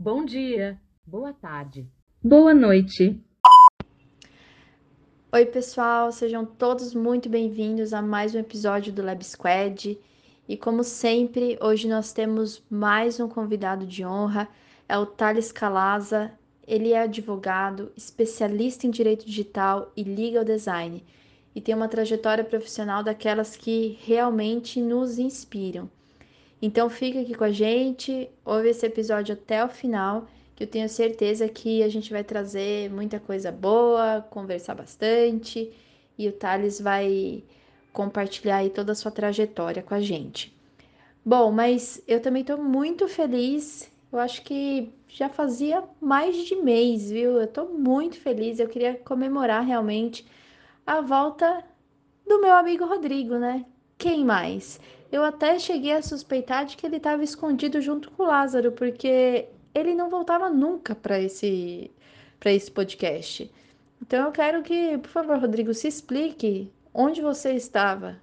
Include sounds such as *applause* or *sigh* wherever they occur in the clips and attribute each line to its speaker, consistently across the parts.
Speaker 1: Bom dia, boa tarde, boa noite.
Speaker 2: Oi, pessoal, sejam todos muito bem-vindos a mais um episódio do Lab Squad. E como sempre, hoje nós temos mais um convidado de honra, é o Thales Calaza. Ele é advogado, especialista em direito digital e legal design e tem uma trajetória profissional daquelas que realmente nos inspiram. Então fica aqui com a gente, ouve esse episódio até o final, que eu tenho certeza que a gente vai trazer muita coisa boa, conversar bastante, e o Thales vai compartilhar aí toda a sua trajetória com a gente. Bom, mas eu também estou muito feliz. Eu acho que já fazia mais de mês, viu? Eu estou muito feliz. Eu queria comemorar realmente a volta do meu amigo Rodrigo, né? Quem mais? Eu até cheguei a suspeitar de que ele estava escondido junto com o Lázaro, porque ele não voltava nunca para esse para esse podcast. Então eu quero que, por favor, Rodrigo, se explique onde você estava,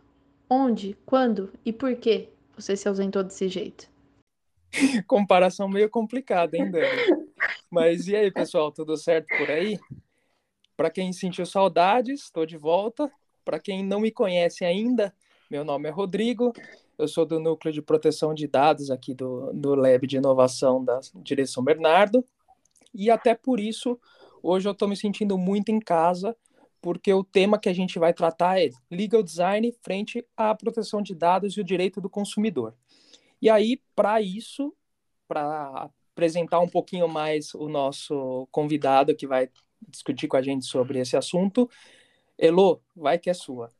Speaker 2: onde, quando e por que você se ausentou desse jeito. *laughs*
Speaker 3: Comparação meio complicada, hein, Dani? Mas e aí, pessoal, tudo certo por aí? Para quem sentiu saudades, estou de volta. Para quem não me conhece ainda, meu nome é Rodrigo, eu sou do Núcleo de Proteção de Dados aqui do, do Lab de Inovação da Direção Bernardo. E até por isso, hoje eu estou me sentindo muito em casa, porque o tema que a gente vai tratar é legal design frente à proteção de dados e o direito do consumidor. E aí, para isso, para apresentar um pouquinho mais o nosso convidado que vai discutir com a gente sobre esse assunto. Elo, vai que é sua.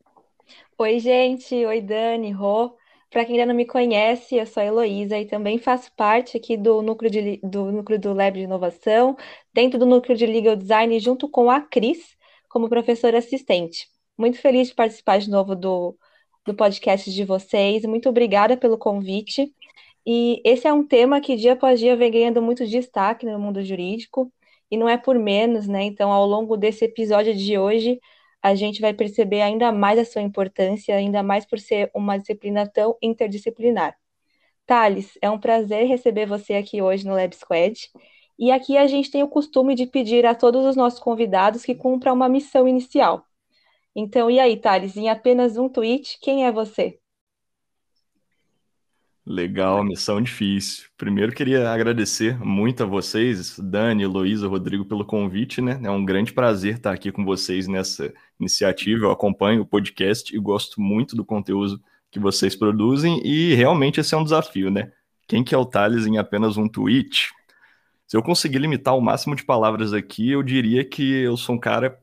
Speaker 4: Oi, gente. Oi, Dani, Rô. Para quem ainda não me conhece, eu sou a Heloísa e também faço parte aqui do núcleo, de, do núcleo do Lab de Inovação, dentro do núcleo de Legal Design, junto com a Cris, como professora assistente. Muito feliz de participar de novo do, do podcast de vocês. Muito obrigada pelo convite. E esse é um tema que dia após dia vem ganhando muito destaque no mundo jurídico e não é por menos, né? Então, ao longo desse episódio de hoje, a gente vai perceber ainda mais a sua importância, ainda mais por ser uma disciplina tão interdisciplinar. Thales, é um prazer receber você aqui hoje no Lab Squad. E aqui a gente tem o costume de pedir a todos os nossos convidados que cumpram uma missão inicial. Então, e aí, Thales, em apenas um tweet, quem é você?
Speaker 5: Legal, missão difícil. Primeiro queria agradecer muito a vocês, Dani, Luísa, Rodrigo, pelo convite, né? É um grande prazer estar aqui com vocês nessa iniciativa. Eu acompanho o podcast e gosto muito do conteúdo que vocês produzem e realmente esse é um desafio, né? Quem que é o Thales em apenas um tweet? Se eu conseguir limitar o máximo de palavras aqui, eu diria que eu sou um cara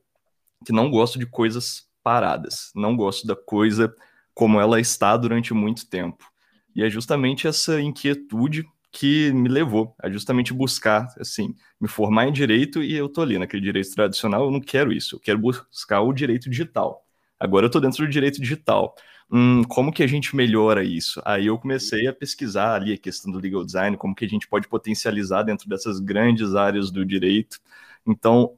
Speaker 5: que não gosto de coisas paradas, não gosto da coisa como ela está durante muito tempo. E é justamente essa inquietude que me levou a justamente buscar, assim, me formar em direito e eu tô ali naquele direito tradicional, eu não quero isso, eu quero buscar o direito digital. Agora eu tô dentro do direito digital. Hum, como que a gente melhora isso? Aí eu comecei a pesquisar ali a questão do legal design, como que a gente pode potencializar dentro dessas grandes áreas do direito. Então,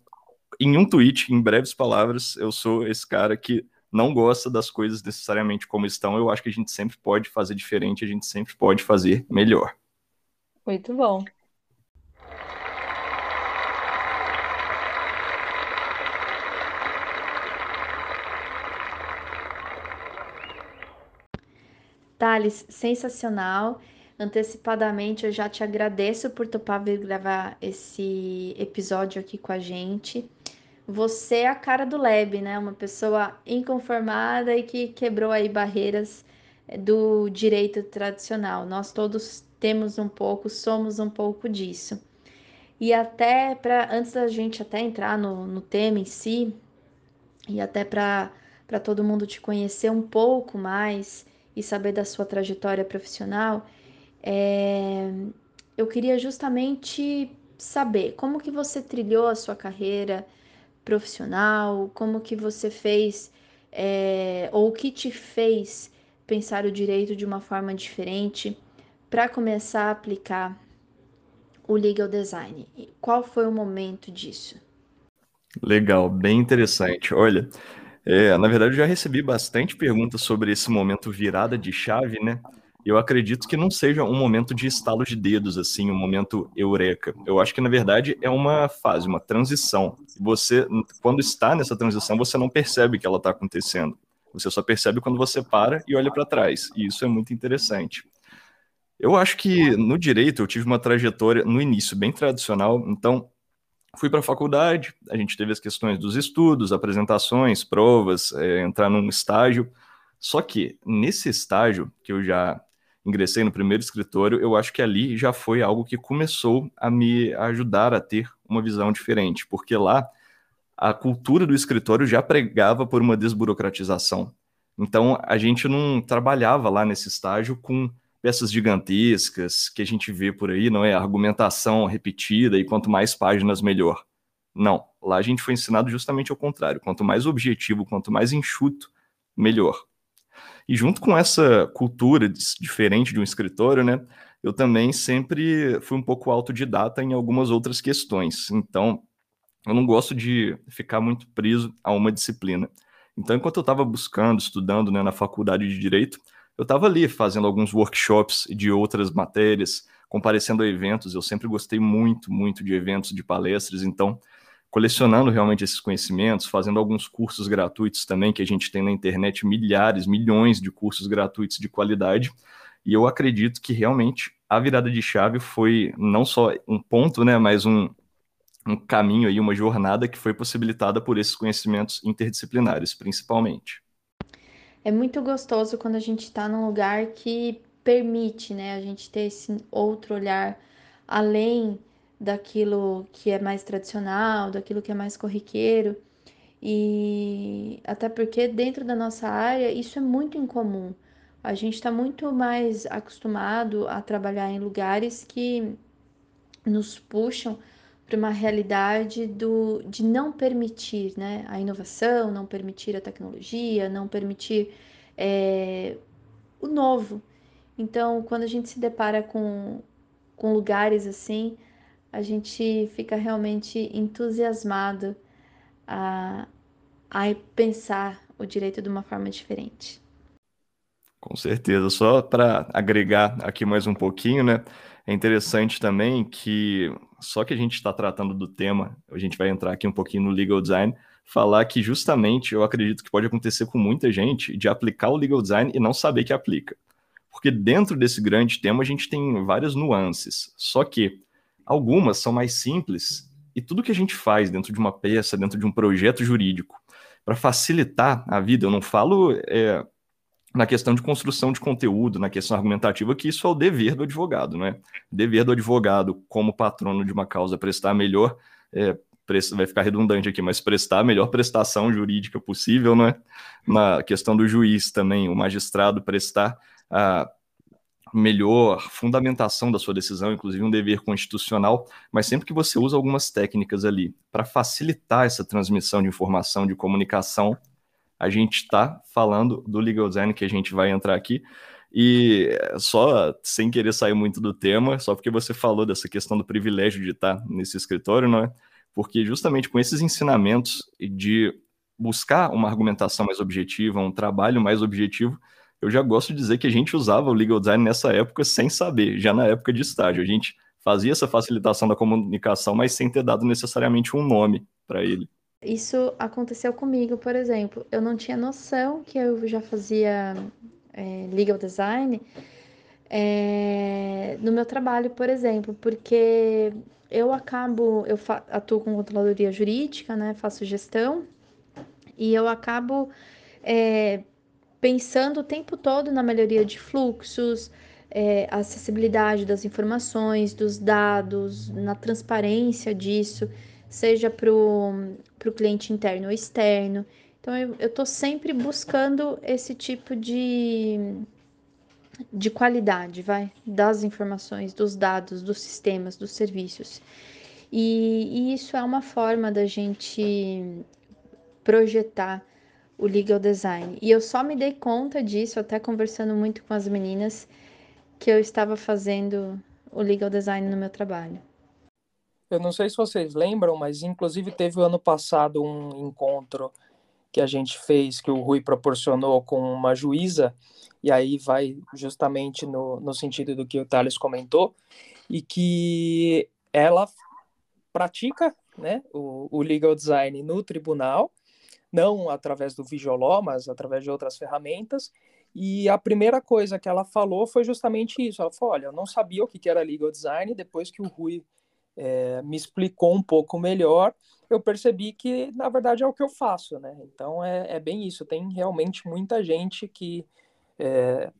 Speaker 5: em um tweet, em breves palavras, eu sou esse cara que não gosta das coisas necessariamente como estão, eu acho que a gente sempre pode fazer diferente, a gente sempre pode fazer melhor.
Speaker 4: Muito bom.
Speaker 2: Thales, sensacional. Antecipadamente, eu já te agradeço por topar vir gravar esse episódio aqui com a gente você é a cara do Lab, né? Uma pessoa inconformada e que quebrou aí barreiras eh, do direito tradicional. Nós todos temos um pouco, somos um pouco disso. E até para antes da gente até entrar no, no tema em si, e até para todo mundo te conhecer um pouco mais e saber da sua trajetória profissional, é, eu queria justamente saber como que você trilhou a sua carreira, profissional? Como que você fez é, ou o que te fez pensar o direito de uma forma diferente para começar a aplicar o legal design? Qual foi o momento disso?
Speaker 5: Legal, bem interessante. Olha, é, na verdade, eu já recebi bastante perguntas sobre esse momento virada de chave, né? Eu acredito que não seja um momento de estalo de dedos, assim, um momento eureka. Eu acho que, na verdade, é uma fase, uma transição. Você, quando está nessa transição, você não percebe que ela está acontecendo. Você só percebe quando você para e olha para trás. E isso é muito interessante. Eu acho que no direito eu tive uma trajetória no início bem tradicional, então fui para a faculdade, a gente teve as questões dos estudos, apresentações, provas, é, entrar num estágio. Só que nesse estágio que eu já ingressei no primeiro escritório, eu acho que ali já foi algo que começou a me ajudar a ter uma visão diferente, porque lá a cultura do escritório já pregava por uma desburocratização. Então a gente não trabalhava lá nesse estágio com peças gigantescas que a gente vê por aí, não é? Argumentação repetida e quanto mais páginas, melhor. Não, lá a gente foi ensinado justamente ao contrário. Quanto mais objetivo, quanto mais enxuto, melhor. E junto com essa cultura diferente de um escritório, né, eu também sempre fui um pouco autodidata em algumas outras questões. Então, eu não gosto de ficar muito preso a uma disciplina. Então, enquanto eu estava buscando, estudando né, na faculdade de Direito, eu estava ali fazendo alguns workshops de outras matérias, comparecendo a eventos. Eu sempre gostei muito, muito de eventos, de palestras, então colecionando realmente esses conhecimentos, fazendo alguns cursos gratuitos também, que a gente tem na internet milhares, milhões de cursos gratuitos de qualidade. E eu acredito que realmente a virada de chave foi não só um ponto, né, mas um, um caminho aí, uma jornada que foi possibilitada por esses conhecimentos interdisciplinares, principalmente
Speaker 2: é muito gostoso quando a gente está num lugar que permite, né, a gente ter esse outro olhar além daquilo que é mais tradicional, daquilo que é mais corriqueiro. E até porque dentro da nossa área isso é muito incomum. A gente está muito mais acostumado a trabalhar em lugares que nos puxam para uma realidade do, de não permitir né, a inovação, não permitir a tecnologia, não permitir é, o novo. Então, quando a gente se depara com, com lugares assim, a gente fica realmente entusiasmado a, a pensar o direito de uma forma diferente.
Speaker 5: Com certeza. Só para agregar aqui mais um pouquinho, né? É interessante também que, só que a gente está tratando do tema, a gente vai entrar aqui um pouquinho no legal design, falar que justamente eu acredito que pode acontecer com muita gente de aplicar o legal design e não saber que aplica. Porque dentro desse grande tema a gente tem várias nuances, só que algumas são mais simples e tudo que a gente faz dentro de uma peça, dentro de um projeto jurídico, para facilitar a vida, eu não falo é, na questão de construção de conteúdo, na questão argumentativa, que isso é o dever do advogado, né? Dever do advogado, como patrono de uma causa, prestar melhor, é, vai ficar redundante aqui, mas prestar a melhor prestação jurídica possível, né? Na questão do juiz também, o magistrado prestar a melhor fundamentação da sua decisão, inclusive um dever constitucional, mas sempre que você usa algumas técnicas ali para facilitar essa transmissão de informação, de comunicação, a gente está falando do legal design que a gente vai entrar aqui. E só sem querer sair muito do tema, só porque você falou dessa questão do privilégio de estar nesse escritório, não é? Porque justamente com esses ensinamentos de buscar uma argumentação mais objetiva, um trabalho mais objetivo, eu já gosto de dizer que a gente usava o legal design nessa época sem saber, já na época de estágio. A gente fazia essa facilitação da comunicação, mas sem ter dado necessariamente um nome para ele.
Speaker 2: Isso aconteceu comigo, por exemplo. Eu não tinha noção que eu já fazia é, legal design é, no meu trabalho, por exemplo, porque eu acabo, eu atuo com controladoria jurídica, né? Faço gestão e eu acabo é, pensando o tempo todo na melhoria de fluxos, é, acessibilidade das informações, dos dados, na transparência disso seja para o cliente interno ou externo. Então, eu estou sempre buscando esse tipo de, de qualidade, vai, das informações, dos dados, dos sistemas, dos serviços. E, e isso é uma forma da gente projetar o legal design. E eu só me dei conta disso, até conversando muito com as meninas, que eu estava fazendo o legal design no meu trabalho.
Speaker 3: Eu não sei se vocês lembram, mas inclusive teve o ano passado um encontro que a gente fez, que o Rui proporcionou com uma juíza, e aí vai justamente no, no sentido do que o Thales comentou, e que ela pratica né, o, o legal design no tribunal, não através do Visualó, mas através de outras ferramentas. E a primeira coisa que ela falou foi justamente isso. Ela falou: olha, eu não sabia o que era legal design, depois que o Rui é, me explicou um pouco melhor, eu percebi que, na verdade, é o que eu faço, né? Então, é, é bem isso. Tem realmente muita gente que é,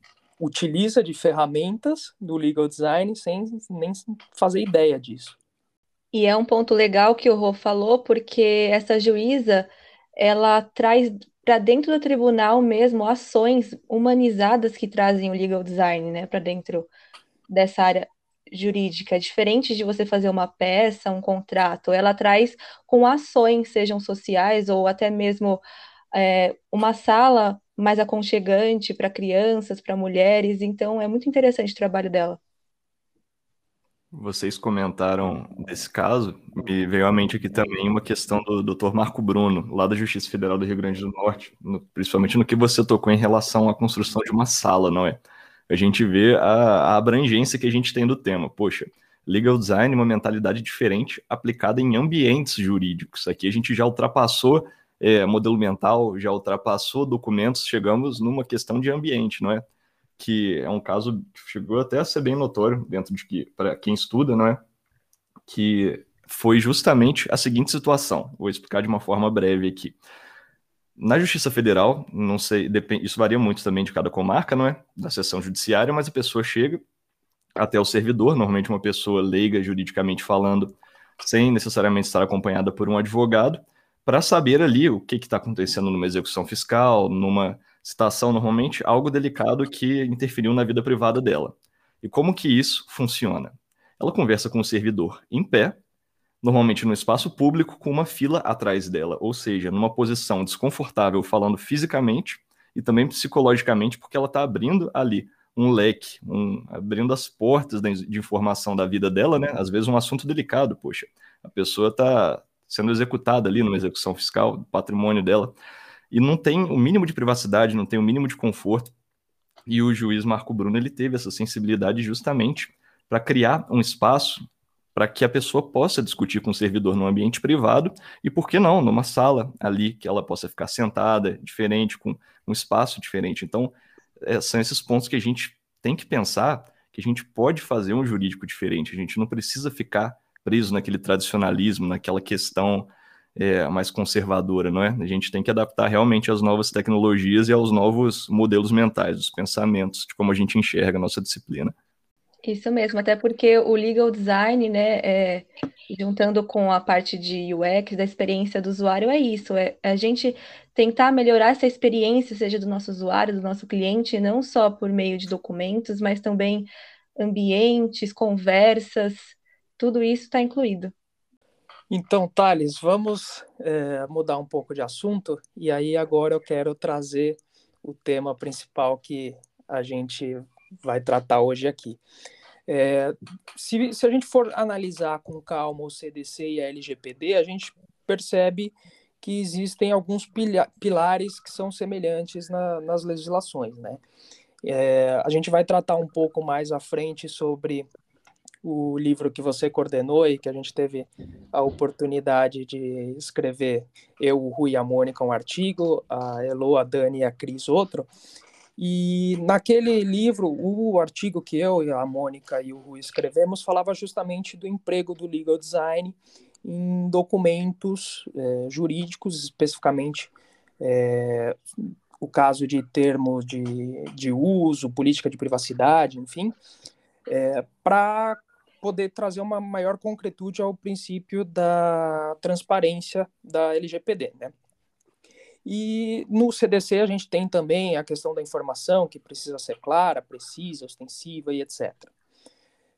Speaker 3: utiliza de ferramentas do legal design sem nem fazer ideia disso.
Speaker 4: E é um ponto legal que o Rô falou, porque essa juíza, ela traz para dentro do tribunal mesmo ações humanizadas que trazem o legal design, né, para dentro dessa área jurídica, diferente de você fazer uma peça, um contrato, ela traz com ações, sejam sociais ou até mesmo é, uma sala mais aconchegante para crianças, para mulheres, então é muito interessante o trabalho dela.
Speaker 5: Vocês comentaram desse caso, me veio à mente aqui também uma questão do Dr. Marco Bruno, lá da Justiça Federal do Rio Grande do Norte, no, principalmente no que você tocou em relação à construção de uma sala, não é? A gente vê a, a abrangência que a gente tem do tema. Poxa, legal design é uma mentalidade diferente aplicada em ambientes jurídicos. Aqui a gente já ultrapassou é, modelo mental, já ultrapassou documentos, chegamos numa questão de ambiente, não é? Que é um caso que chegou até a ser bem notório dentro de que, para quem estuda, não é? Que foi justamente a seguinte situação. Vou explicar de uma forma breve aqui. Na Justiça Federal, não sei, isso varia muito também de cada comarca, não é? Da seção judiciária, mas a pessoa chega até o servidor, normalmente uma pessoa leiga juridicamente falando, sem necessariamente estar acompanhada por um advogado, para saber ali o que está acontecendo numa execução fiscal, numa citação normalmente algo delicado que interferiu na vida privada dela. E como que isso funciona? Ela conversa com o servidor em pé, normalmente no espaço público, com uma fila atrás dela, ou seja, numa posição desconfortável, falando fisicamente e também psicologicamente, porque ela está abrindo ali um leque, um, abrindo as portas de informação da vida dela, né? Às vezes um assunto delicado, poxa, a pessoa está sendo executada ali numa execução fiscal, patrimônio dela e não tem o mínimo de privacidade, não tem o mínimo de conforto. E o juiz Marco Bruno ele teve essa sensibilidade justamente para criar um espaço para que a pessoa possa discutir com o servidor no ambiente privado e, por que não, numa sala ali que ela possa ficar sentada, diferente, com um espaço diferente. Então, é, são esses pontos que a gente tem que pensar que a gente pode fazer um jurídico diferente, a gente não precisa ficar preso naquele tradicionalismo, naquela questão é, mais conservadora, não é? A gente tem que adaptar realmente às novas tecnologias e aos novos modelos mentais, os pensamentos, de como a gente enxerga a nossa disciplina.
Speaker 4: Isso mesmo, até porque o legal design, né, é, juntando com a parte de UX, da experiência do usuário, é isso, é a gente tentar melhorar essa experiência, seja do nosso usuário, do nosso cliente, não só por meio de documentos, mas também ambientes, conversas, tudo isso está incluído.
Speaker 3: Então, Thales, vamos é, mudar um pouco de assunto e aí agora eu quero trazer o tema principal que a gente vai tratar hoje aqui. É, se, se a gente for analisar com calma o CDC e a LGPD, a gente percebe que existem alguns pilares que são semelhantes na, nas legislações, né? É, a gente vai tratar um pouco mais à frente sobre o livro que você coordenou e que a gente teve a oportunidade de escrever, eu, o Rui e a Mônica, um artigo, a Elo, a Dani e a Cris outro. E naquele livro, o artigo que eu, a Mônica e o Rui escrevemos falava justamente do emprego do legal design em documentos é, jurídicos, especificamente é, o caso de termos de, de uso, política de privacidade, enfim, é, para poder trazer uma maior concretude ao princípio da transparência da LGPD, né? E no CDC a gente tem também a questão da informação, que precisa ser clara, precisa, ostensiva e etc.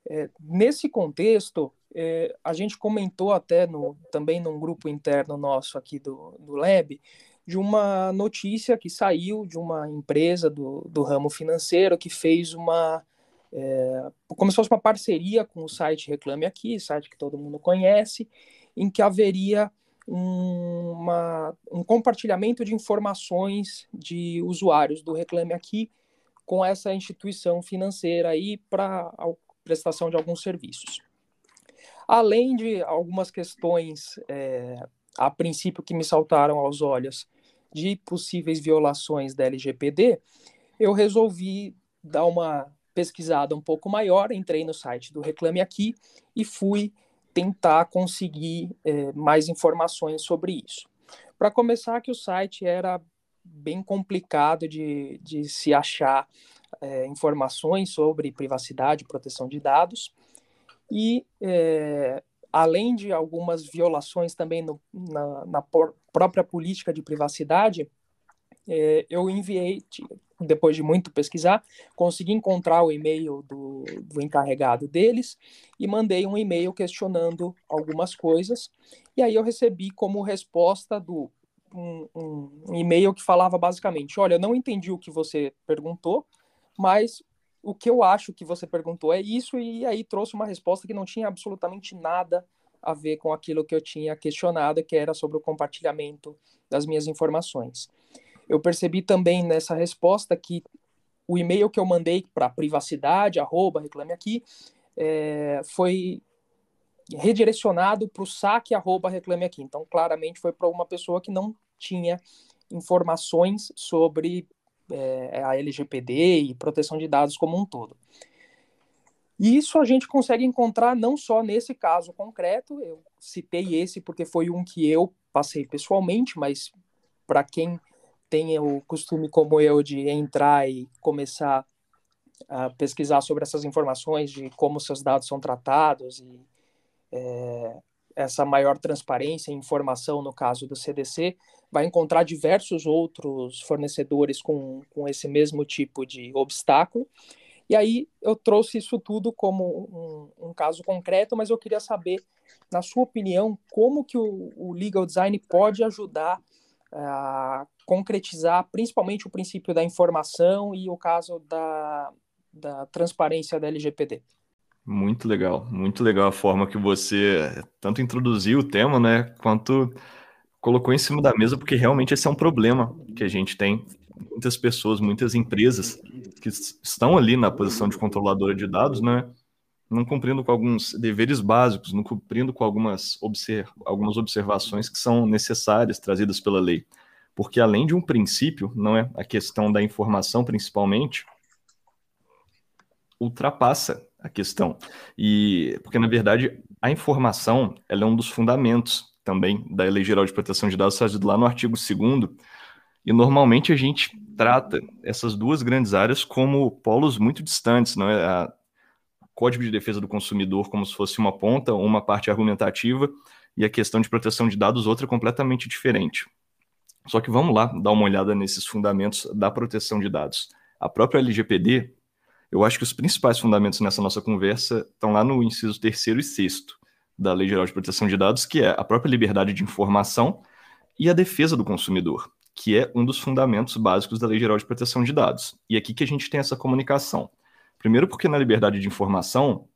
Speaker 3: É, nesse contexto, é, a gente comentou até no, também num grupo interno nosso aqui do, do Lab, de uma notícia que saiu de uma empresa do, do ramo financeiro que fez uma é, como se fosse uma parceria com o site Reclame Aqui, site que todo mundo conhece, em que haveria um, uma, um compartilhamento de informações de usuários do Reclame Aqui com essa instituição financeira aí para a prestação de alguns serviços. Além de algumas questões, é, a princípio, que me saltaram aos olhos de possíveis violações da LGPD, eu resolvi dar uma pesquisada um pouco maior, entrei no site do Reclame Aqui e fui tentar conseguir é, mais informações sobre isso. Para começar, que o site era bem complicado de, de se achar é, informações sobre privacidade e proteção de dados, e é, além de algumas violações também no, na, na própria política de privacidade, é, eu enviei, depois de muito pesquisar, consegui encontrar o e-mail do, do encarregado deles e mandei um e-mail questionando algumas coisas. E aí eu recebi como resposta do um, um, um e-mail que falava basicamente: olha, eu não entendi o que você perguntou, mas o que eu acho que você perguntou é isso, e aí trouxe uma resposta que não tinha absolutamente nada a ver com aquilo que eu tinha questionado, que era sobre o compartilhamento das minhas informações. Eu percebi também nessa resposta que o e-mail que eu mandei para privacidade, arroba, reclame aqui, é, foi redirecionado para o saque, arroba, reclame aqui. Então, claramente foi para uma pessoa que não tinha informações sobre é, a LGPD e proteção de dados como um todo. E isso a gente consegue encontrar não só nesse caso concreto, eu citei esse porque foi um que eu passei pessoalmente, mas para quem tem o costume como eu de entrar e começar a pesquisar sobre essas informações de como seus dados são tratados e é, essa maior transparência e informação no caso do CDC, vai encontrar diversos outros fornecedores com, com esse mesmo tipo de obstáculo. E aí eu trouxe isso tudo como um, um caso concreto, mas eu queria saber, na sua opinião, como que o, o legal design pode ajudar a concretizar principalmente o princípio da informação e o caso da, da transparência da LGPD.
Speaker 5: Muito legal, muito legal a forma que você tanto introduziu o tema, né, quanto colocou em cima da mesa, porque realmente esse é um problema que a gente tem. Muitas pessoas, muitas empresas que estão ali na posição de controladora de dados, né, não cumprindo com alguns deveres básicos, não cumprindo com algumas, observ algumas observações que são necessárias, trazidas pela lei. Porque além de um princípio, não é a questão da informação principalmente, ultrapassa a questão. E porque na verdade a informação, ela é um dos fundamentos também da Lei Geral de Proteção de Dados, trazido lá no artigo 2 e normalmente a gente trata essas duas grandes áreas como polos muito distantes, não é? A Código de Defesa do Consumidor como se fosse uma ponta, uma parte argumentativa, e a questão de proteção de dados outra completamente diferente. Só que vamos lá dar uma olhada nesses fundamentos da proteção de dados. A própria LGPD, eu acho que os principais fundamentos nessa nossa conversa estão lá no inciso terceiro e sexto da Lei Geral de Proteção de Dados, que é a própria liberdade de informação e a defesa do consumidor, que é um dos fundamentos básicos da Lei Geral de Proteção de Dados. E aqui que a gente tem essa comunicação. Primeiro, porque na liberdade de informação,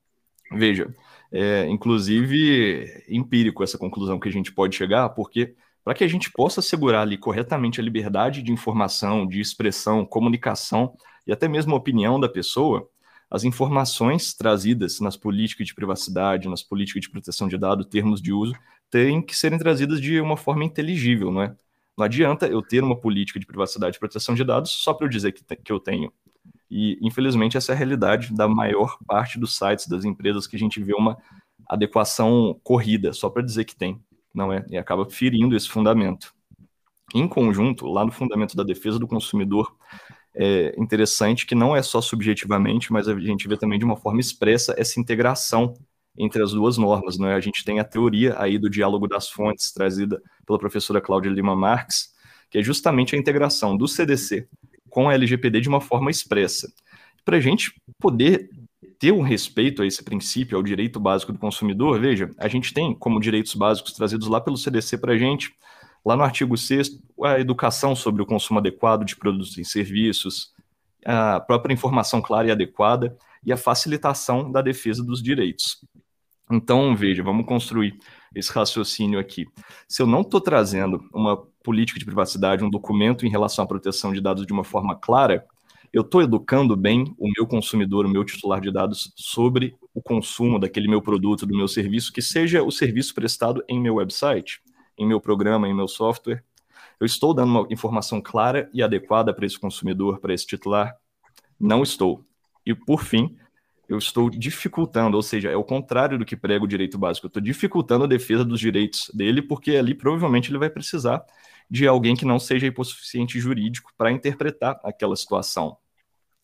Speaker 5: veja, é inclusive empírico essa conclusão que a gente pode chegar, porque para que a gente possa assegurar ali corretamente a liberdade de informação, de expressão, comunicação e até mesmo a opinião da pessoa, as informações trazidas nas políticas de privacidade, nas políticas de proteção de dados, termos de uso, têm que serem trazidas de uma forma inteligível, não é? Não adianta eu ter uma política de privacidade e proteção de dados só para eu dizer que, que eu tenho. E, infelizmente, essa é a realidade da maior parte dos sites das empresas que a gente vê uma adequação corrida, só para dizer que tem, não é? E acaba ferindo esse fundamento. Em conjunto, lá no fundamento da defesa do consumidor, é interessante que não é só subjetivamente, mas a gente vê também de uma forma expressa essa integração entre as duas normas. Né? A gente tem a teoria aí do diálogo das fontes, trazida pela professora Cláudia Lima Marques, que é justamente a integração do CDC com a LGPD de uma forma expressa. Para a gente poder ter um respeito a esse princípio, ao direito básico do consumidor, veja, a gente tem como direitos básicos trazidos lá pelo CDC para a gente Lá no artigo 6 a educação sobre o consumo adequado de produtos e serviços, a própria informação clara e adequada e a facilitação da defesa dos direitos. Então, veja, vamos construir esse raciocínio aqui. Se eu não estou trazendo uma política de privacidade, um documento em relação à proteção de dados de uma forma clara, eu estou educando bem o meu consumidor, o meu titular de dados sobre o consumo daquele meu produto, do meu serviço, que seja o serviço prestado em meu website, em meu programa, em meu software. Eu estou dando uma informação clara e adequada para esse consumidor, para esse titular? Não estou. E por fim, eu estou dificultando, ou seja, é o contrário do que prega o direito básico. Eu estou dificultando a defesa dos direitos dele, porque ali provavelmente ele vai precisar de alguém que não seja hipossuficiente jurídico para interpretar aquela situação.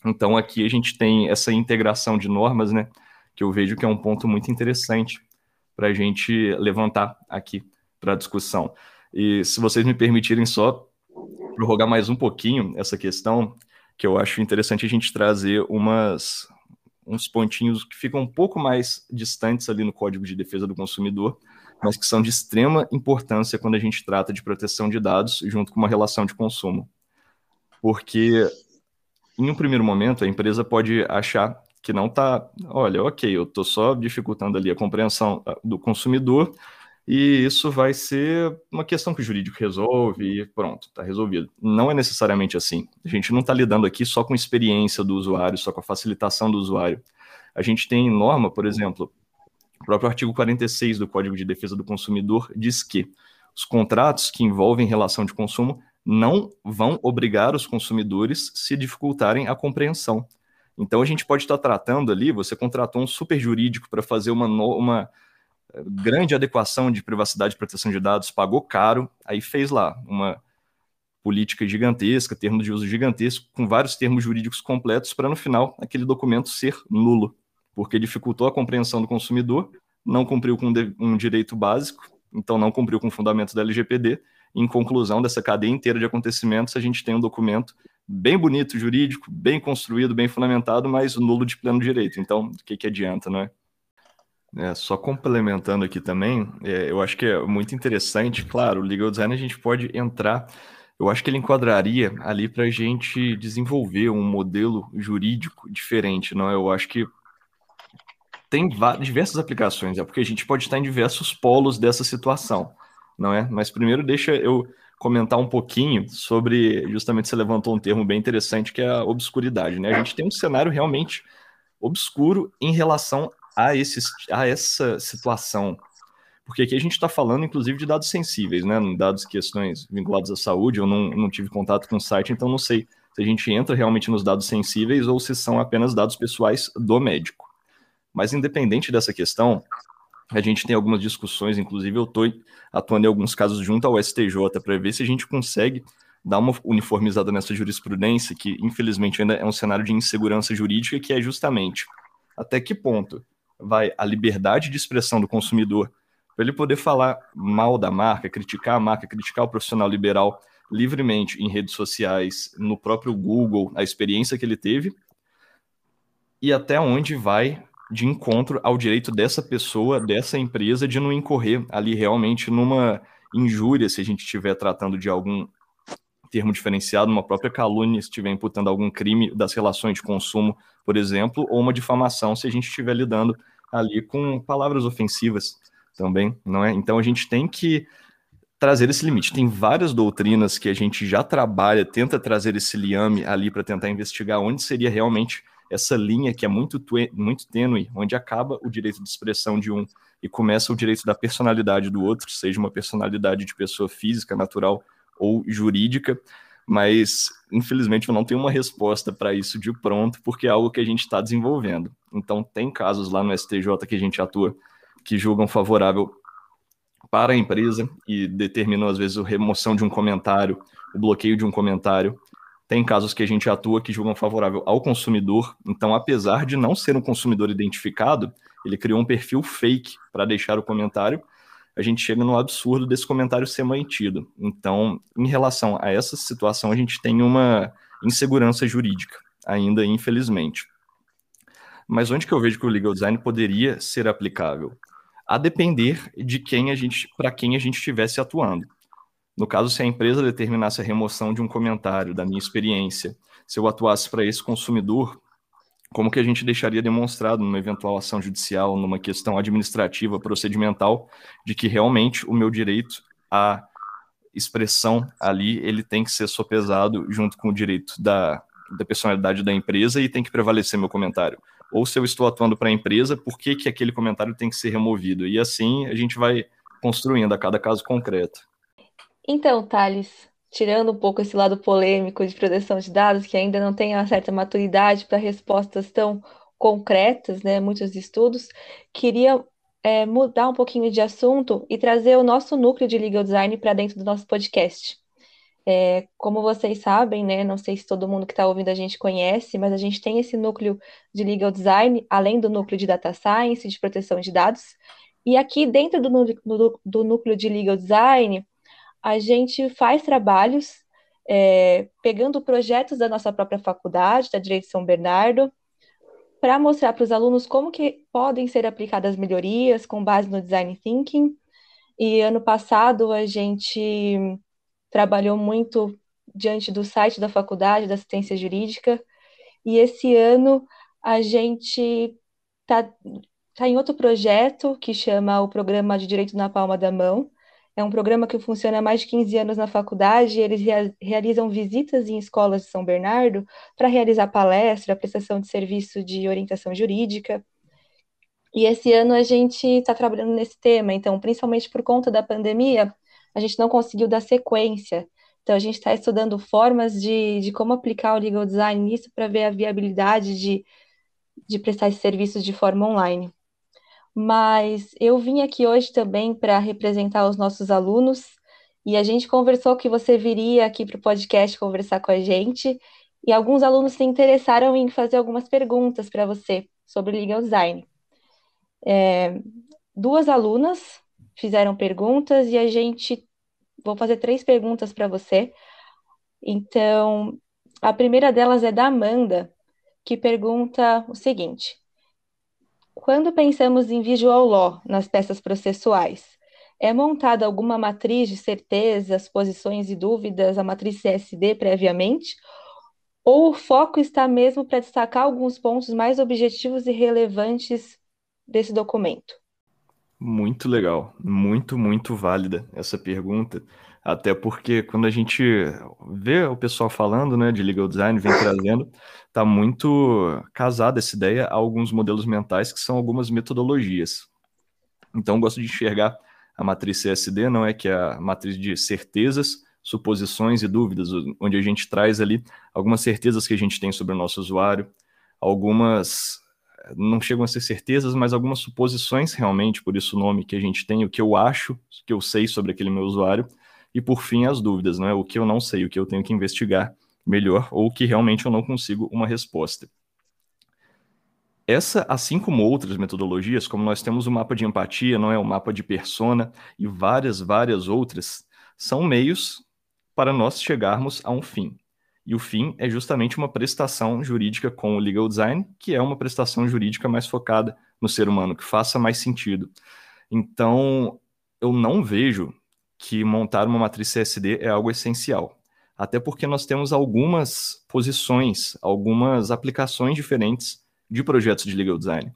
Speaker 5: Então aqui a gente tem essa integração de normas, né, que eu vejo que é um ponto muito interessante para a gente levantar aqui para discussão. E se vocês me permitirem só prorrogar mais um pouquinho essa questão, que eu acho interessante a gente trazer umas, uns pontinhos que ficam um pouco mais distantes ali no Código de Defesa do Consumidor, mas que são de extrema importância quando a gente trata de proteção de dados junto com uma relação de consumo. Porque, em um primeiro momento, a empresa pode achar que não está, olha, ok, eu estou só dificultando ali a compreensão ah, do consumidor e isso vai ser uma questão que o jurídico resolve e pronto, está resolvido. Não é necessariamente assim. A gente não está lidando aqui só com experiência do usuário, só com a facilitação do usuário. A gente tem norma, por exemplo, o próprio artigo 46 do Código de Defesa do Consumidor diz que os contratos que envolvem relação de consumo não vão obrigar os consumidores se dificultarem a compreensão. Então a gente pode estar tratando ali, você contratou um super jurídico para fazer uma, uma grande adequação de privacidade e proteção de dados, pagou caro, aí fez lá uma política gigantesca, termos de uso gigantesco, com vários termos jurídicos completos, para no final aquele documento ser nulo, porque dificultou a compreensão do consumidor, não cumpriu com um direito básico, então não cumpriu com o fundamento da LGPD. Em conclusão dessa cadeia inteira de acontecimentos, a gente tem um documento bem bonito, jurídico, bem construído, bem fundamentado, mas nulo de pleno direito. Então, o que, que adianta, não é? É, só complementando aqui também, é, eu acho que é muito interessante, claro, o legal design a gente pode entrar, eu acho que ele enquadraria ali para a gente desenvolver um modelo jurídico diferente, não é? Eu acho que tem diversas aplicações, é porque a gente pode estar em diversos polos dessa situação, não é? Mas primeiro deixa eu comentar um pouquinho sobre, justamente você levantou um termo bem interessante que é a obscuridade, né? A gente tem um cenário realmente obscuro em relação a, esse, a essa situação. Porque aqui a gente está falando, inclusive, de dados sensíveis, né? Dados, questões vinculadas à saúde. Eu não, não tive contato com o site, então não sei se a gente entra realmente nos dados sensíveis ou se são apenas dados pessoais do médico. Mas, independente dessa questão, a gente tem algumas discussões, inclusive eu estou atuando em alguns casos junto ao STJ para ver se a gente consegue dar uma uniformizada nessa jurisprudência, que infelizmente ainda é um cenário de insegurança jurídica, que é justamente até que ponto vai a liberdade de expressão do consumidor para ele poder falar mal da marca, criticar a marca, criticar o profissional liberal livremente em redes sociais, no próprio Google, a experiência que ele teve, e até onde vai de encontro ao direito dessa pessoa, dessa empresa, de não incorrer ali realmente numa injúria, se a gente estiver tratando de algum termo diferenciado, uma própria calúnia, se estiver imputando algum crime das relações de consumo, por exemplo, ou uma difamação, se a gente estiver lidando ali com palavras ofensivas também, não é? Então a gente tem que trazer esse limite. Tem várias doutrinas que a gente já trabalha, tenta trazer esse liame ali para tentar investigar onde seria realmente essa linha que é muito, muito tênue, onde acaba o direito de expressão de um e começa o direito da personalidade do outro, seja uma personalidade de pessoa física, natural ou jurídica, mas infelizmente eu não tenho uma resposta para isso de pronto, porque é algo que a gente está desenvolvendo. Então, tem casos lá no STJ que a gente atua que julgam favorável para a empresa e determinam, às vezes, a remoção de um comentário, o bloqueio de um comentário. Tem casos que a gente atua que julgam favorável ao consumidor. Então, apesar de não ser um consumidor identificado, ele criou um perfil fake para deixar o comentário a gente chega no absurdo desse comentário ser mantido. Então, em relação a essa situação, a gente tem uma insegurança jurídica, ainda infelizmente. Mas onde que eu vejo que o legal design poderia ser aplicável? A depender de quem a gente, para quem a gente estivesse atuando. No caso, se a empresa determinasse a remoção de um comentário da minha experiência, se eu atuasse para esse consumidor, como que a gente deixaria demonstrado numa eventual ação judicial, numa questão administrativa, procedimental, de que realmente o meu direito à expressão ali, ele tem que ser sopesado junto com o direito da, da personalidade da empresa e tem que prevalecer meu comentário. Ou se eu estou atuando para a empresa, por que, que aquele comentário tem que ser removido? E assim a gente vai construindo a cada caso concreto.
Speaker 4: Então, Thales, tirando um pouco esse lado polêmico de proteção de dados, que ainda não tem uma certa maturidade para respostas tão concretas, né, muitos estudos, queria é, mudar um pouquinho de assunto e trazer o nosso núcleo de legal design para dentro do nosso podcast. É, como vocês sabem, né, não sei se todo mundo que está ouvindo a gente conhece, mas a gente tem esse núcleo de legal design, além do núcleo de data science, de proteção de dados, e aqui dentro do, do, do núcleo de legal design, a gente faz trabalhos é, pegando projetos da nossa própria faculdade, da Direito de São Bernardo, para mostrar para os alunos como que podem ser aplicadas melhorias com base no design thinking. E ano passado a gente trabalhou muito diante do site da faculdade da assistência jurídica, e esse ano a gente está tá em outro projeto que chama o Programa de Direito na Palma da Mão, é um programa que funciona há mais de 15 anos na faculdade. eles rea realizam visitas em escolas de São Bernardo para realizar palestra, prestação de serviço de orientação jurídica. E esse ano a gente está trabalhando nesse tema. Então, principalmente por conta da pandemia, a gente não conseguiu dar sequência. Então, a gente está estudando formas de, de como aplicar o legal design nisso para ver a viabilidade de, de prestar esse serviço de forma online mas eu vim aqui hoje também para representar os nossos alunos e a gente conversou que você viria aqui para o podcast conversar com a gente e alguns alunos se interessaram em fazer algumas perguntas para você sobre legal design. É, duas alunas fizeram perguntas e a gente vou fazer três perguntas para você. Então, a primeira delas é da Amanda, que pergunta o seguinte: quando pensamos em visual law nas peças processuais, é montada alguma matriz de certezas, posições e dúvidas, a matriz CSD previamente? Ou o foco está mesmo para destacar alguns pontos mais objetivos e relevantes desse documento?
Speaker 5: Muito legal, muito, muito válida essa pergunta. Até porque quando a gente vê o pessoal falando, né, de legal design, vem trazendo, tá muito casada essa ideia a alguns modelos mentais que são algumas metodologias. Então, gosto de enxergar a matriz CSD, não é que é a matriz de certezas, suposições e dúvidas, onde a gente traz ali algumas certezas que a gente tem sobre o nosso usuário, algumas não chegam a ser certezas, mas algumas suposições realmente, por isso o nome que a gente tem, o que eu acho, que eu sei sobre aquele meu usuário, e por fim, as dúvidas, não é? O que eu não sei, o que eu tenho que investigar melhor, ou o que realmente eu não consigo uma resposta. Essa, assim como outras metodologias, como nós temos o mapa de empatia, não é o mapa de persona e várias, várias outras, são meios para nós chegarmos a um fim. E o fim é justamente uma prestação jurídica com o legal design, que é uma prestação jurídica mais focada no ser humano, que faça mais sentido. Então, eu não vejo que montar uma matriz CSD é algo essencial. Até porque nós temos algumas posições, algumas aplicações diferentes de projetos de legal design.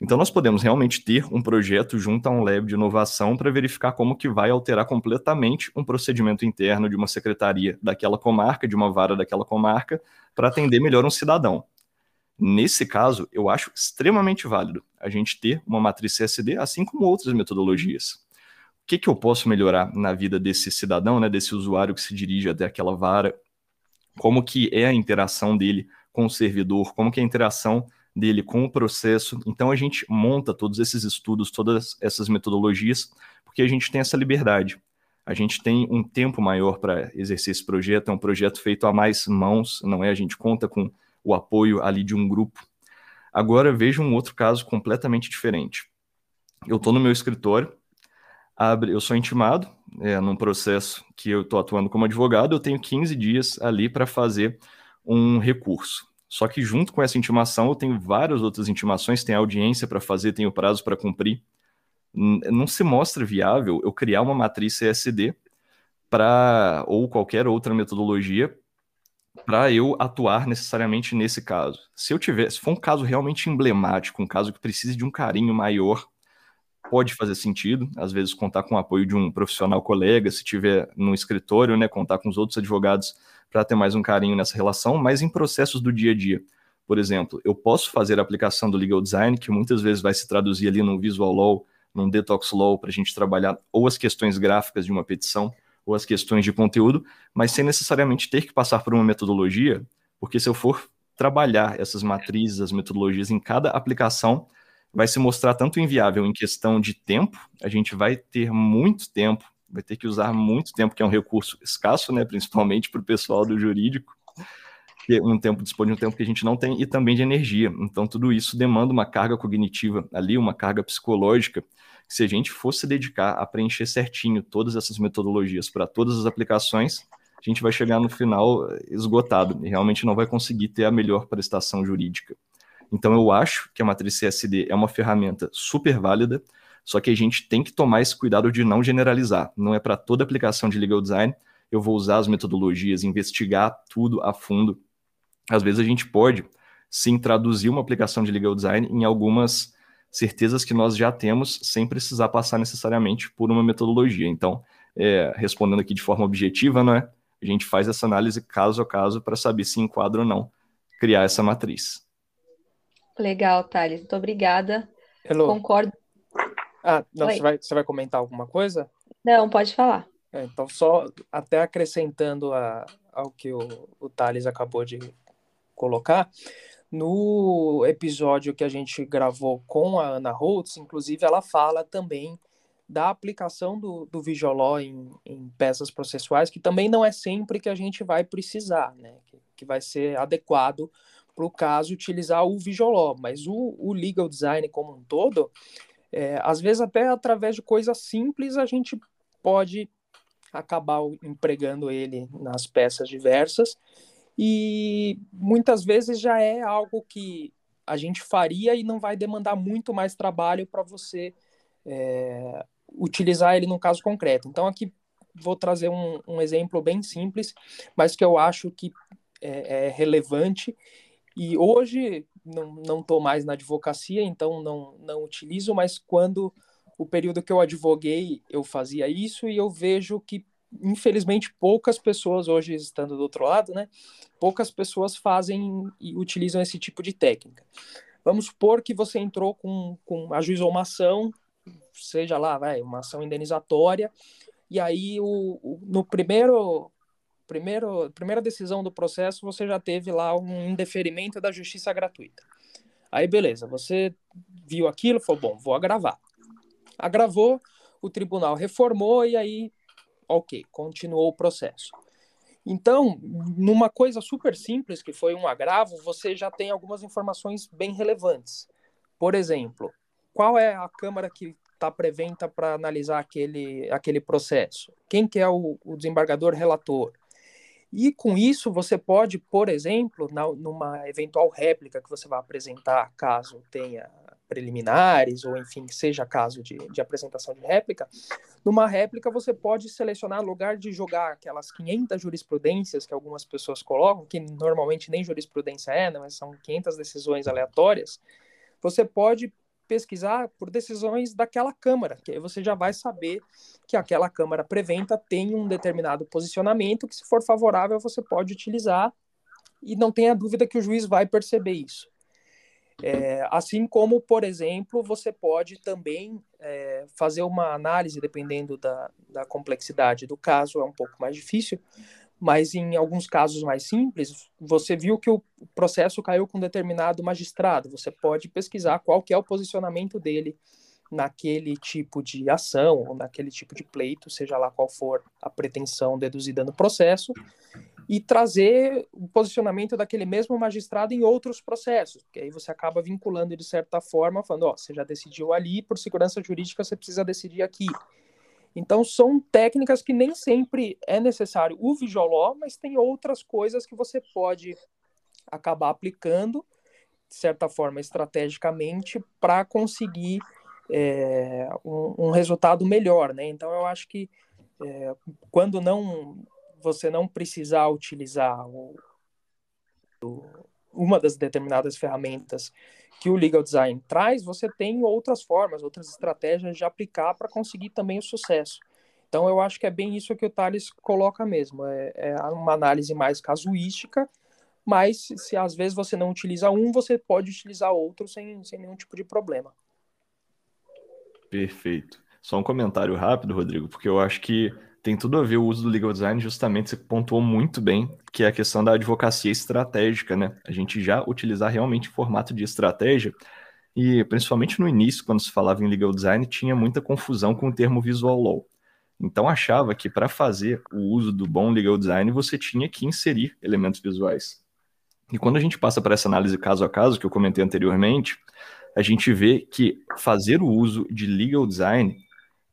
Speaker 5: Então nós podemos realmente ter um projeto junto a um lab de inovação para verificar como que vai alterar completamente um procedimento interno de uma secretaria daquela comarca, de uma vara daquela comarca, para atender melhor um cidadão. Nesse caso, eu acho extremamente válido a gente ter uma matriz CSD, assim como outras metodologias que, que eu posso melhorar na vida desse cidadão, né, desse usuário que se dirige até aquela vara, como que é a interação dele com o servidor, como que é a interação dele com o processo. Então a gente monta todos esses estudos, todas essas metodologias, porque a gente tem essa liberdade. A gente tem um tempo maior para exercer esse projeto, é um projeto feito a mais mãos, não é? A gente conta com o apoio ali de um grupo. Agora veja um outro caso completamente diferente. Eu estou no meu escritório, abre, eu sou intimado é, num processo que eu estou atuando como advogado, eu tenho 15 dias ali para fazer um recurso. Só que junto com essa intimação, eu tenho várias outras intimações, tem audiência para fazer, tenho prazo para cumprir. Não se mostra viável eu criar uma matriz CSD para ou qualquer outra metodologia para eu atuar necessariamente nesse caso. Se eu tiver, se for um caso realmente emblemático, um caso que precise de um carinho maior, pode fazer sentido, às vezes contar com o apoio de um profissional colega, se tiver no escritório, né, contar com os outros advogados para ter mais um carinho nessa relação, mas em processos do dia a dia. Por exemplo, eu posso fazer a aplicação do legal design, que muitas vezes vai se traduzir ali no visual law, num detox law, para a gente trabalhar ou as questões gráficas de uma petição, ou as questões de conteúdo, mas sem necessariamente ter que passar por uma metodologia, porque se eu for trabalhar essas matrizes, as metodologias em cada aplicação, vai se mostrar tanto inviável em questão de tempo, a gente vai ter muito tempo, vai ter que usar muito tempo, que é um recurso escasso, né, principalmente para o pessoal do jurídico, que é um tempo dispõe de um tempo que a gente não tem, e também de energia. Então, tudo isso demanda uma carga cognitiva ali, uma carga psicológica, se a gente fosse dedicar a preencher certinho todas essas metodologias para todas as aplicações, a gente vai chegar no final esgotado e realmente não vai conseguir ter a melhor prestação jurídica. Então eu acho que a matriz CSD é uma ferramenta super válida, só que a gente tem que tomar esse cuidado de não generalizar. Não é para toda aplicação de legal design eu vou usar as metodologias, investigar tudo a fundo. Às vezes a gente pode sim traduzir uma aplicação de legal design em algumas certezas que nós já temos sem precisar passar necessariamente por uma metodologia. Então, é, respondendo aqui de forma objetiva, não é? A gente faz essa análise caso a caso para saber se enquadra ou não criar essa matriz.
Speaker 4: Legal, Thales. Muito obrigada.
Speaker 3: Hello.
Speaker 4: Concordo.
Speaker 3: Ah, não, você vai, você vai comentar alguma coisa?
Speaker 4: Não, pode falar.
Speaker 3: É, então, só até acrescentando a, ao que o, o Thales acabou de colocar, no episódio que a gente gravou com a Ana Holtz, inclusive, ela fala também da aplicação do, do Visual em, em, peças processuais, que também não é sempre que a gente vai precisar, né? Que, que vai ser adequado para o caso utilizar o Visual mas o, o legal design como um todo, é, às vezes até através de coisas simples a gente pode acabar empregando ele nas peças diversas e muitas vezes já é algo que a gente faria e não vai demandar muito mais trabalho para você é, utilizar ele num caso concreto. Então, aqui vou trazer um, um exemplo bem simples, mas que eu acho que é, é relevante. E hoje não estou mais na advocacia, então não, não utilizo, mas quando o período que eu advoguei, eu fazia isso e eu vejo que infelizmente, poucas pessoas, hoje estando do outro lado, né? Poucas pessoas fazem e utilizam esse tipo de técnica. Vamos supor que você entrou com, com ajuizou uma ação, seja lá, vai, uma ação indenizatória, e aí o, o, no primeiro, primeiro, primeira decisão do processo você já teve lá um indeferimento da justiça gratuita. Aí beleza, você viu aquilo, falou, bom, vou agravar. Agravou, o tribunal reformou e aí ok, continuou o processo. Então, numa coisa super simples, que foi um agravo, você já tem algumas informações bem relevantes. Por exemplo, qual é a Câmara que está preventa para analisar aquele, aquele processo? Quem que é o, o desembargador relator? E com isso você pode, por exemplo, na, numa eventual réplica que você vai apresentar, caso tenha preliminares, ou enfim, seja caso de, de apresentação de réplica, numa réplica você pode selecionar lugar de jogar aquelas 500 jurisprudências que algumas pessoas colocam, que normalmente nem jurisprudência é, né, mas são 500 decisões aleatórias, você pode pesquisar por decisões daquela Câmara, que aí você já vai saber que aquela Câmara preventa tem um determinado posicionamento que, se for favorável, você pode utilizar e não tenha dúvida que o juiz vai perceber isso. É, assim como, por exemplo, você pode também é, fazer uma análise, dependendo da, da complexidade do caso, é um pouco mais difícil, mas em alguns casos mais simples, você viu que o processo caiu com determinado magistrado, você pode pesquisar qual é o posicionamento dele naquele tipo de ação ou naquele tipo de pleito, seja lá qual for a pretensão deduzida no processo, e trazer o posicionamento daquele mesmo magistrado em outros processos, porque aí você acaba vinculando de certa forma, falando, ó, você já decidiu ali, por segurança jurídica você precisa decidir aqui. Então, são técnicas que nem sempre é necessário o visual mas tem outras coisas que você pode acabar aplicando, de certa forma, estrategicamente, para conseguir é, um, um, resultado melhor, né? Então, eu acho que é, quando não você não precisar utilizar o, uma das determinadas ferramentas que o legal design traz, você tem outras formas, outras estratégias de aplicar para conseguir também o sucesso. Então, eu acho que é bem isso que o Thales coloca mesmo. É, é uma análise mais casuística, mas se, se, às vezes você não utiliza um, você pode utilizar outro sem, sem nenhum tipo de problema.
Speaker 5: Perfeito. Só um comentário rápido, Rodrigo, porque eu acho que tem tudo a ver o uso do legal design, justamente você pontuou muito bem, que é a questão da advocacia estratégica, né? A gente já utilizar realmente formato de estratégia, e principalmente no início, quando se falava em legal design, tinha muita confusão com o termo visual law. Então achava que para fazer o uso do bom legal design você tinha que inserir elementos visuais. E quando a gente passa para essa análise caso a caso que eu comentei anteriormente, a gente vê que fazer o uso de legal design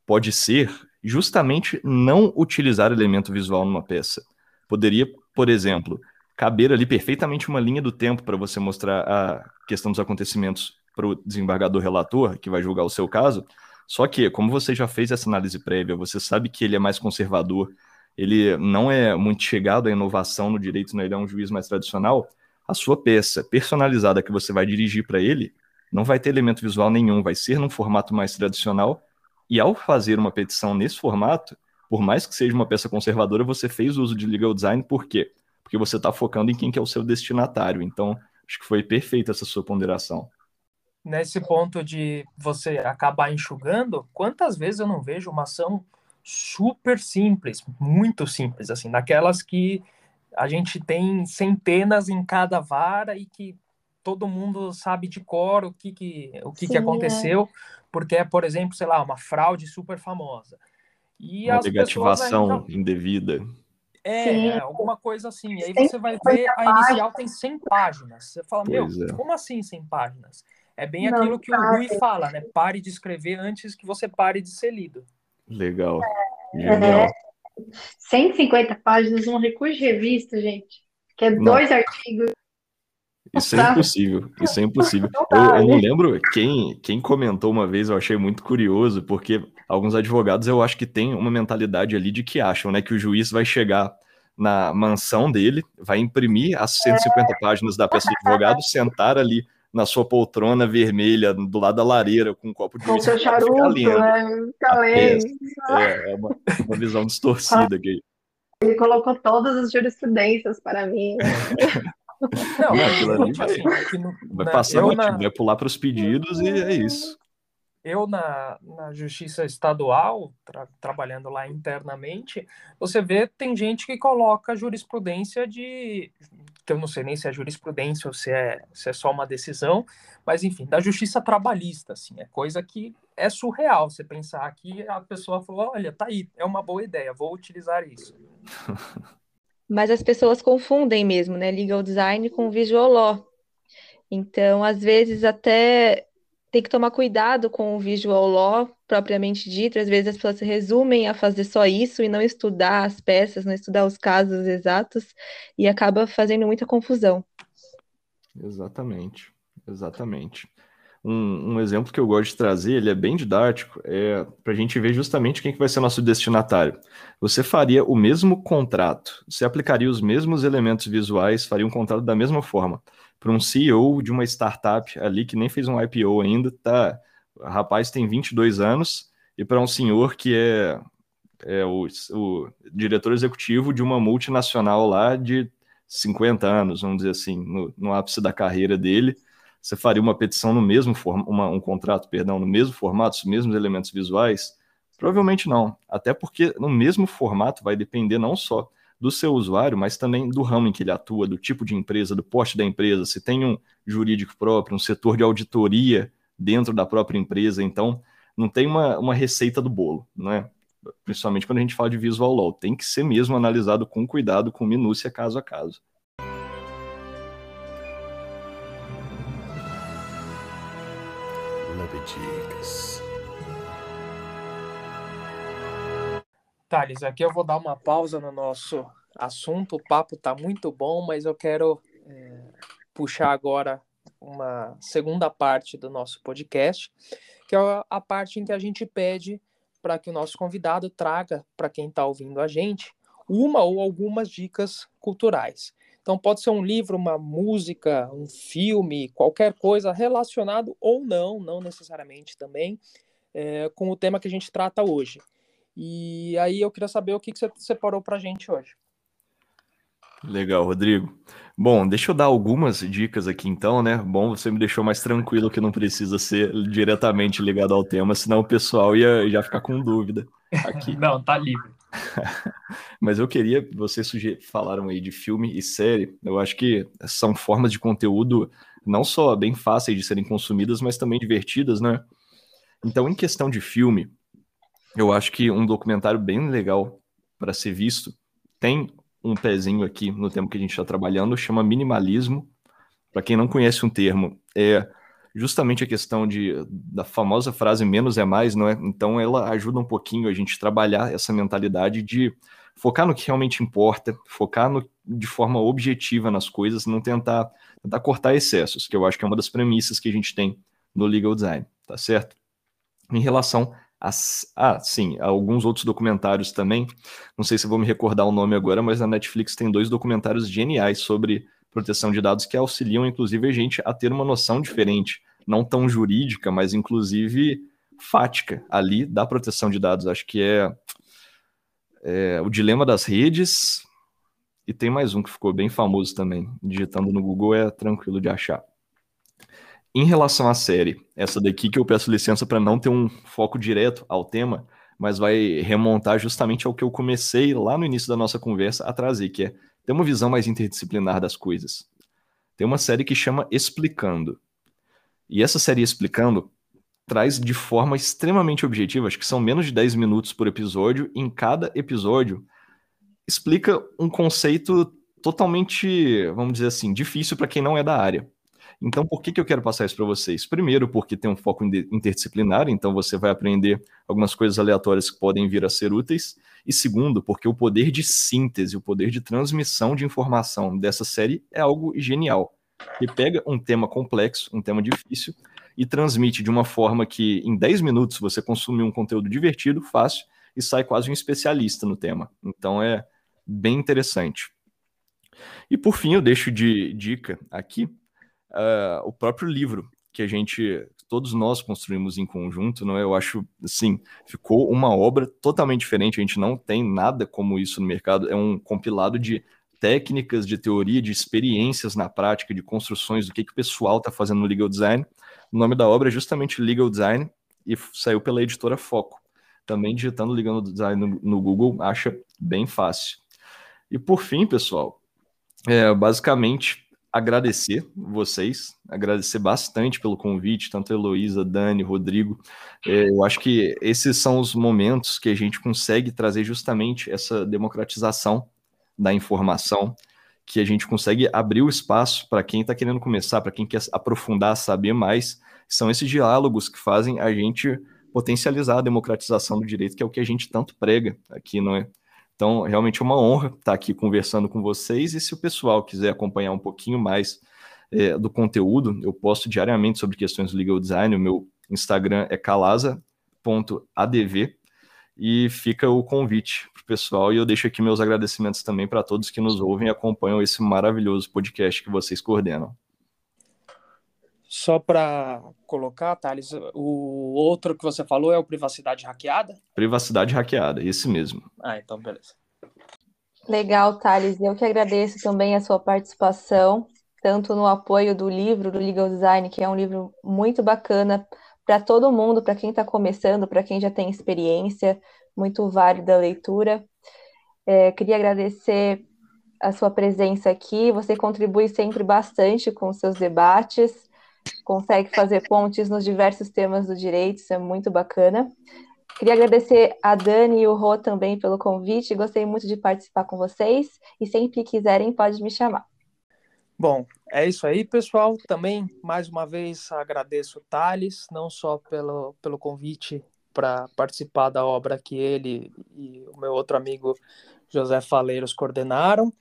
Speaker 5: pode ser justamente não utilizar elemento visual numa peça. Poderia, por exemplo, caber ali perfeitamente uma linha do tempo para você mostrar a questão dos acontecimentos para o desembargador relator, que vai julgar o seu caso, só que, como você já fez essa análise prévia, você sabe que ele é mais conservador, ele não é muito chegado à inovação no direito, né? ele é um juiz mais tradicional, a sua peça personalizada que você vai dirigir para ele não vai ter elemento visual nenhum, vai ser num formato mais tradicional. E ao fazer uma petição nesse formato, por mais que seja uma peça conservadora, você fez uso de legal design, por quê? Porque você está focando em quem que é o seu destinatário. Então, acho que foi perfeita essa sua ponderação
Speaker 3: nesse ponto de você acabar enxugando, quantas vezes eu não vejo uma ação super simples, muito simples, assim, daquelas que a gente tem centenas em cada vara e que todo mundo sabe de cor o que, que, o que, Sim, que aconteceu, é. porque é, por exemplo, sei lá, uma fraude super famosa.
Speaker 5: E uma negativação ainda... indevida.
Speaker 3: É, Sim. alguma coisa assim. E aí você vai ver, a inicial tem 100 páginas. Você fala, pois meu, é. como assim 100 páginas? É bem não, aquilo que o Rui fala, né? Pare de escrever antes que você pare de ser lido.
Speaker 5: Legal.
Speaker 2: É, 150 páginas, um recurso de revista, gente, que é não. dois artigos.
Speaker 5: Isso é impossível, isso é impossível. Eu, eu, não lembro quem, quem comentou uma vez, eu achei muito curioso, porque alguns advogados eu acho que tem uma mentalidade ali de que acham, né, que o juiz vai chegar na mansão dele, vai imprimir as 150 é. páginas da peça de advogado, *laughs* sentar ali na sua poltrona vermelha, do lado da lareira, com um copo de
Speaker 2: Com seu charuto, né? Fica lendo.
Speaker 5: É, é uma, uma visão distorcida *laughs* aqui.
Speaker 2: Ele colocou todas as jurisprudências para mim. *laughs*
Speaker 3: Não, não aquilo ali vai, assim,
Speaker 5: vai passar, na... vai pular para os pedidos e é isso
Speaker 3: eu na, na justiça estadual, tra, trabalhando lá internamente, você vê tem gente que coloca jurisprudência de que eu não sei nem se é jurisprudência ou se é, se é só uma decisão, mas enfim, da justiça trabalhista, assim, é coisa que é surreal você pensar que a pessoa falou, olha, tá aí, é uma boa ideia, vou utilizar isso. *laughs*
Speaker 4: Mas as pessoas confundem mesmo, né, legal design com visual law. Então, às vezes até tem que tomar cuidado com o visual law propriamente dito. Às vezes as pessoas se resumem a fazer só isso e não estudar as peças, não estudar os casos exatos e acaba fazendo muita confusão.
Speaker 5: Exatamente, exatamente. Um, um exemplo que eu gosto de trazer, ele é bem didático, é para a gente ver justamente quem que vai ser nosso destinatário. Você faria o mesmo contrato, você aplicaria os mesmos elementos visuais, faria um contrato da mesma forma para um CEO de uma startup ali que nem fez um IPO ainda, tá? Rapaz tem 22 anos e para um senhor que é, é o, o, diretor executivo de uma multinacional lá de 50 anos, vamos dizer assim, no, no ápice da carreira dele, você faria uma petição no mesmo formato, um contrato, perdão, no mesmo formato, os mesmos elementos visuais? Provavelmente não, até porque no mesmo formato vai depender não só do seu usuário, mas também do ramo em que ele atua, do tipo de empresa, do porte da empresa, se tem um jurídico próprio, um setor de auditoria dentro da própria empresa, então não tem uma, uma receita do bolo, né? Principalmente quando a gente fala de visual law, tem que ser mesmo analisado com cuidado, com minúcia, caso a caso.
Speaker 3: Thales, aqui eu vou dar uma pausa no nosso assunto. O papo está muito bom, mas eu quero é, puxar agora uma segunda parte do nosso podcast, que é a parte em que a gente pede para que o nosso convidado traga para quem está ouvindo a gente uma ou algumas dicas culturais. Então pode ser um livro, uma música, um filme, qualquer coisa relacionado ou não, não necessariamente também, é, com o tema que a gente trata hoje. E aí eu queria saber o que, que você separou para a gente hoje.
Speaker 5: Legal, Rodrigo. Bom, deixa eu dar algumas dicas aqui então, né? Bom, você me deixou mais tranquilo que não precisa ser diretamente ligado ao tema, senão o pessoal ia já ficar com dúvida aqui. *laughs*
Speaker 3: não, tá livre. *laughs*
Speaker 5: Mas eu queria, vocês falaram aí de filme e série, eu acho que são formas de conteúdo não só bem fáceis de serem consumidas, mas também divertidas, né? Então, em questão de filme, eu acho que um documentário bem legal para ser visto tem um pezinho aqui no tempo que a gente está trabalhando, chama minimalismo. Para quem não conhece um termo, é justamente a questão de, da famosa frase menos é mais, não é? Então ela ajuda um pouquinho a gente trabalhar essa mentalidade de focar no que realmente importa, focar no, de forma objetiva nas coisas, não tentar, tentar cortar excessos, que eu acho que é uma das premissas que a gente tem no legal design, tá certo? Em relação ah, sim, alguns outros documentários também. Não sei se vou me recordar o nome agora, mas na Netflix tem dois documentários geniais sobre proteção de dados que auxiliam, inclusive, a gente a ter uma noção diferente, não tão jurídica, mas inclusive fática ali da proteção de dados. Acho que é, é o dilema das redes. E tem mais um que ficou bem famoso também. Digitando no Google é tranquilo de achar. Em relação à série, essa daqui que eu peço licença para não ter um foco direto ao tema, mas vai remontar justamente ao que eu comecei lá no início da nossa conversa a trazer, que é ter uma visão mais interdisciplinar das coisas. Tem uma série que chama Explicando. E essa série Explicando traz de forma extremamente objetiva, acho que são menos de 10 minutos por episódio, em cada episódio explica um conceito totalmente, vamos dizer assim, difícil para quem não é da área. Então, por que, que eu quero passar isso para vocês? Primeiro, porque tem um foco interdisciplinar, então você vai aprender algumas coisas aleatórias que podem vir a ser úteis. E segundo, porque o poder de síntese, o poder de transmissão de informação dessa série é algo genial. E pega um tema complexo, um tema difícil, e transmite de uma forma que em 10 minutos você consumir um conteúdo divertido, fácil, e sai quase um especialista no tema. Então é bem interessante. E por fim, eu deixo de dica aqui uh, o próprio livro que a gente, todos nós construímos em conjunto, não é? Eu acho, assim, ficou uma obra totalmente diferente. A gente não tem nada como isso no mercado. É um compilado de técnicas, de teoria, de experiências na prática, de construções, do que, que o pessoal está fazendo no legal design. O nome da obra é justamente Legal Design e saiu pela editora Foco. Também digitando Legal Design no, no Google, acha bem fácil. E por fim, pessoal, é, basicamente agradecer vocês, agradecer bastante pelo convite, tanto Heloísa, Dani, Rodrigo. É, eu acho que esses são os momentos que a gente consegue trazer justamente essa democratização da informação, que a gente consegue abrir o espaço para quem está querendo começar, para quem quer aprofundar, saber mais. São esses diálogos que fazem a gente potencializar a democratização do direito, que é o que a gente tanto prega aqui, não é? Então, realmente é uma honra estar aqui conversando com vocês. E se o pessoal quiser acompanhar um pouquinho mais é, do conteúdo, eu posto diariamente sobre questões do legal design. O meu Instagram é calasa.adv e fica o convite para o pessoal. E eu deixo aqui meus agradecimentos também para todos que nos ouvem e acompanham esse maravilhoso podcast que vocês coordenam.
Speaker 3: Só para colocar, Thales, o outro que você falou é o privacidade hackeada?
Speaker 5: Privacidade hackeada, esse mesmo.
Speaker 3: Ah, então beleza.
Speaker 4: Legal, Thales. Eu que agradeço também a sua participação, tanto no apoio do livro do Legal Design, que é um livro muito bacana para todo mundo, para quem está começando, para quem já tem experiência, muito válida a leitura. É, queria agradecer a sua presença aqui. Você contribui sempre bastante com os seus debates consegue fazer pontes nos diversos temas do direito, isso é muito bacana. Queria agradecer a Dani e o Rô também pelo convite, gostei muito de participar com vocês e sempre que quiserem pode me chamar.
Speaker 3: Bom, é isso aí, pessoal. Também, mais uma vez, agradeço o Thales, não só pelo, pelo convite para participar da obra que ele e o meu outro amigo José Faleiros coordenaram,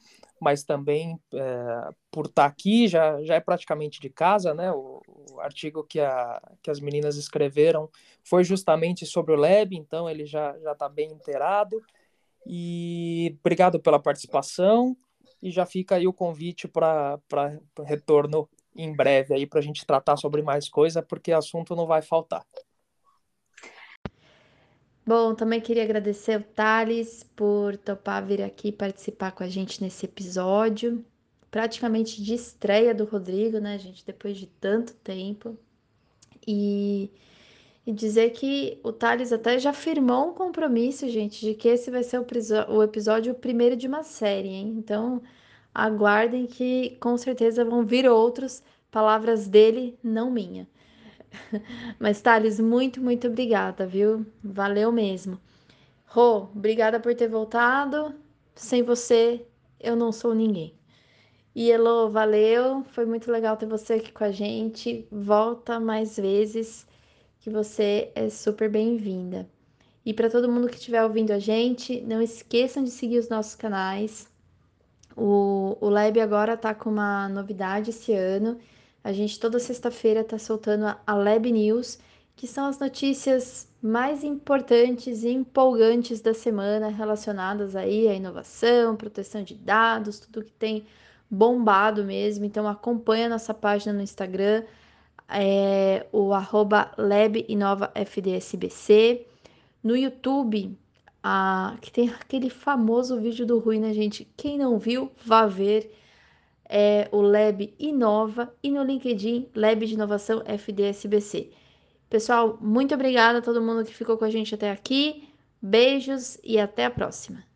Speaker 3: mas também é, por estar tá aqui, já, já é praticamente de casa, né? O, o, artigo que, a, que as meninas escreveram foi justamente sobre o Lab, então ele já está bem inteirado. E obrigado pela participação. e já fica aí o convite para retorno em breve aí para a gente tratar sobre mais coisa, porque assunto não vai faltar.
Speaker 2: Bom, também queria agradecer o Thales por topar vir aqui participar com a gente nesse episódio, praticamente de estreia do Rodrigo, né, gente, depois de tanto tempo. E, e dizer que o Thales até já firmou um compromisso, gente, de que esse vai ser o, o episódio primeiro de uma série, hein? Então, aguardem que com certeza vão vir outros, palavras dele, não minha. *laughs* Mas, Thales, muito, muito obrigada, viu? Valeu mesmo. Rô, obrigada por ter voltado. Sem você, eu não sou ninguém. E Elo, valeu. Foi muito legal ter você aqui com a gente. Volta mais vezes, que você é super bem-vinda. E para todo mundo que estiver ouvindo a gente, não esqueçam de seguir os nossos canais. O, o Lab agora tá com uma novidade esse ano a gente toda sexta-feira está soltando a Lab News, que são as notícias mais importantes e empolgantes da semana relacionadas aí à inovação, proteção de dados, tudo que tem bombado mesmo. Então acompanha nossa página no Instagram, é, o arroba LabInovaFDSBC. No YouTube, a, que tem aquele famoso vídeo do Rui, né, gente? Quem não viu, vá ver é o Lab Inova e no LinkedIn Lab de Inovação FDSBC. Pessoal, muito obrigada a todo mundo que ficou com a gente até aqui. Beijos e até a próxima.